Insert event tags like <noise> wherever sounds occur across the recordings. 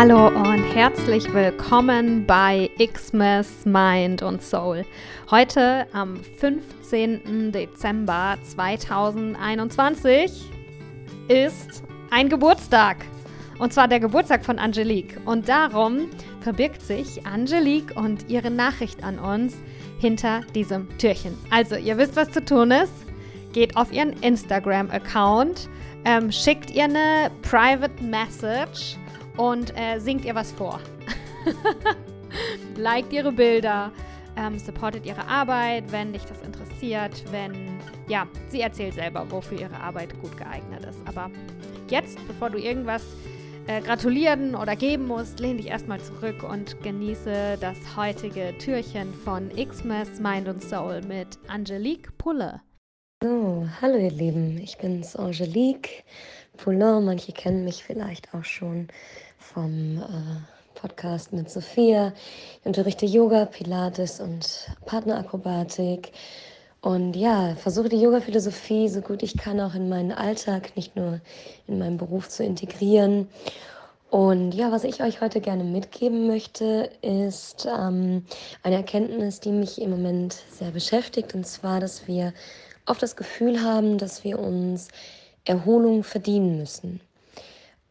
Hallo und herzlich willkommen bei Xmas Mind und Soul. Heute am 15. Dezember 2021 ist ein Geburtstag. Und zwar der Geburtstag von Angelique. Und darum verbirgt sich Angelique und ihre Nachricht an uns hinter diesem Türchen. Also, ihr wisst, was zu tun ist. Geht auf ihren Instagram-Account, ähm, schickt ihr eine Private Message und äh, singt ihr was vor. <laughs> Liked ihre Bilder, ähm, supportet ihre Arbeit, wenn dich das interessiert, wenn, ja, sie erzählt selber, wofür ihre Arbeit gut geeignet ist. Aber jetzt, bevor du irgendwas äh, gratulieren oder geben musst, lehn dich erstmal zurück und genieße das heutige Türchen von Xmas Mind und Soul mit Angelique Pulle. So, hallo ihr Lieben, ich bin's Angelique Poulain. Manche kennen mich vielleicht auch schon vom äh, Podcast mit Sophia. Ich unterrichte Yoga, Pilates und Partnerakrobatik. Und ja, versuche die Yoga-Philosophie so gut ich kann auch in meinen Alltag, nicht nur in meinen Beruf zu integrieren. Und ja, was ich euch heute gerne mitgeben möchte, ist ähm, eine Erkenntnis, die mich im Moment sehr beschäftigt. Und zwar, dass wir oft das Gefühl haben, dass wir uns Erholung verdienen müssen.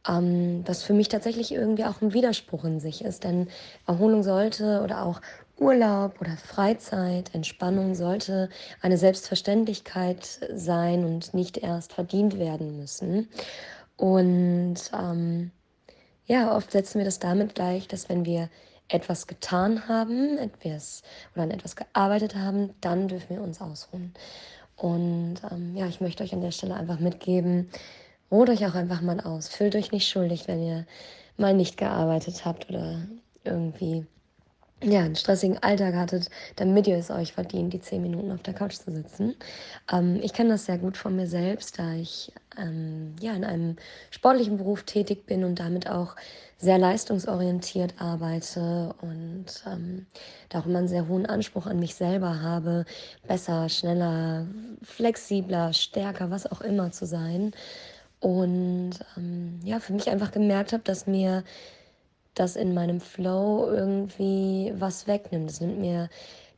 Ähm, was für mich tatsächlich irgendwie auch ein Widerspruch in sich ist, denn Erholung sollte oder auch Urlaub oder Freizeit, Entspannung sollte eine Selbstverständlichkeit sein und nicht erst verdient werden müssen. Und ähm, ja, oft setzen wir das damit gleich, dass wenn wir etwas getan haben, etwas oder an etwas gearbeitet haben, dann dürfen wir uns ausruhen. Und ähm, ja, ich möchte euch an der Stelle einfach mitgeben, ruht euch auch einfach mal aus. Fühlt euch nicht schuldig, wenn ihr mal nicht gearbeitet habt oder irgendwie ja, einen stressigen Alltag hattet, damit ihr es euch verdient, die zehn Minuten auf der Couch zu sitzen. Ähm, ich kenne das sehr gut von mir selbst, da ich ähm, ja, in einem sportlichen Beruf tätig bin und damit auch sehr leistungsorientiert arbeite und ähm, da auch immer einen sehr hohen Anspruch an mich selber habe, besser, schneller, flexibler, stärker, was auch immer zu sein. Und ähm, ja, für mich einfach gemerkt habe, dass mir das in meinem Flow irgendwie was wegnimmt. Es nimmt mir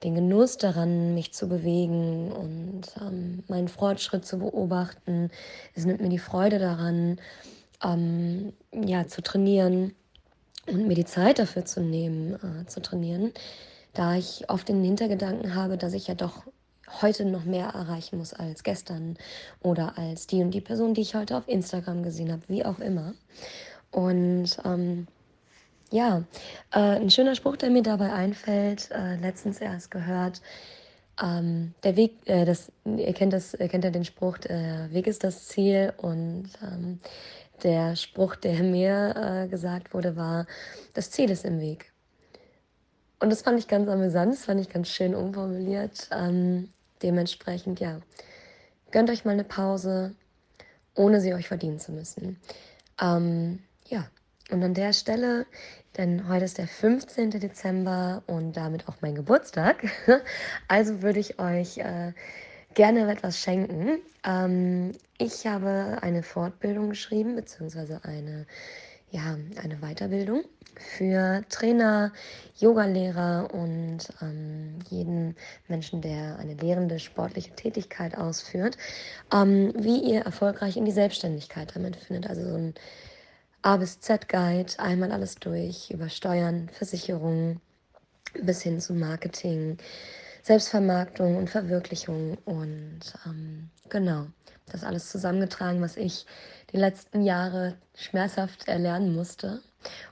den Genuss daran, mich zu bewegen und ähm, meinen Fortschritt zu beobachten. Es nimmt mir die Freude daran, ähm, ja, zu trainieren und mir die Zeit dafür zu nehmen, äh, zu trainieren, da ich oft den Hintergedanken habe, dass ich ja doch heute noch mehr erreichen muss als gestern oder als die und die Person, die ich heute auf Instagram gesehen habe, wie auch immer. Und ähm, ja, äh, ein schöner Spruch, der mir dabei einfällt, äh, letztens erst gehört. Ähm, der Weg, äh, das, ihr kennt das, ihr kennt ja den Spruch, der Weg ist das Ziel und ähm, der Spruch, der mir äh, gesagt wurde, war, das Ziel ist im Weg. Und das fand ich ganz amüsant, das fand ich ganz schön umformuliert. Ähm, dementsprechend, ja, gönnt euch mal eine Pause, ohne sie euch verdienen zu müssen. Ähm, ja, und an der Stelle, denn heute ist der 15. Dezember und damit auch mein Geburtstag, <laughs> also würde ich euch äh, gerne etwas schenken. Ähm, ich habe eine Fortbildung geschrieben, beziehungsweise eine, ja, eine Weiterbildung für Trainer, Yogalehrer und ähm, jeden Menschen, der eine lehrende sportliche Tätigkeit ausführt, ähm, wie ihr erfolgreich in die Selbstständigkeit damit findet. Also so ein A bis Z-Guide, einmal alles durch, über Steuern, Versicherungen bis hin zu Marketing, Selbstvermarktung und Verwirklichung und ähm, genau, das alles zusammengetragen, was ich die letzten Jahre schmerzhaft erlernen musste,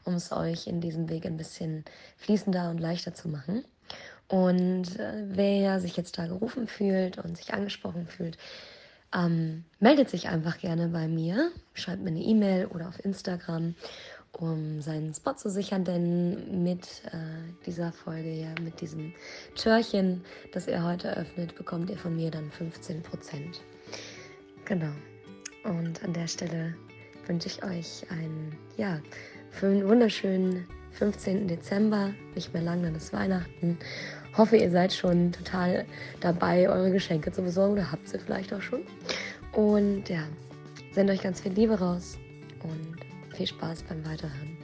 um es euch in diesem Weg ein bisschen fließender und leichter zu machen. Und äh, wer sich jetzt da gerufen fühlt und sich angesprochen fühlt, ähm, meldet sich einfach gerne bei mir, schreibt mir eine E-Mail oder auf Instagram um seinen Spot zu sichern, denn mit äh, dieser Folge ja, mit diesem Türchen, das ihr heute öffnet, bekommt ihr von mir dann 15%. Genau. Und an der Stelle wünsche ich euch einen, ja, wunderschönen 15. Dezember, nicht mehr lang, dann ist Weihnachten. Hoffe, ihr seid schon total dabei, eure Geschenke zu besorgen oder habt sie vielleicht auch schon. Und ja, sendet euch ganz viel Liebe raus und viel Spaß beim Weiterhören.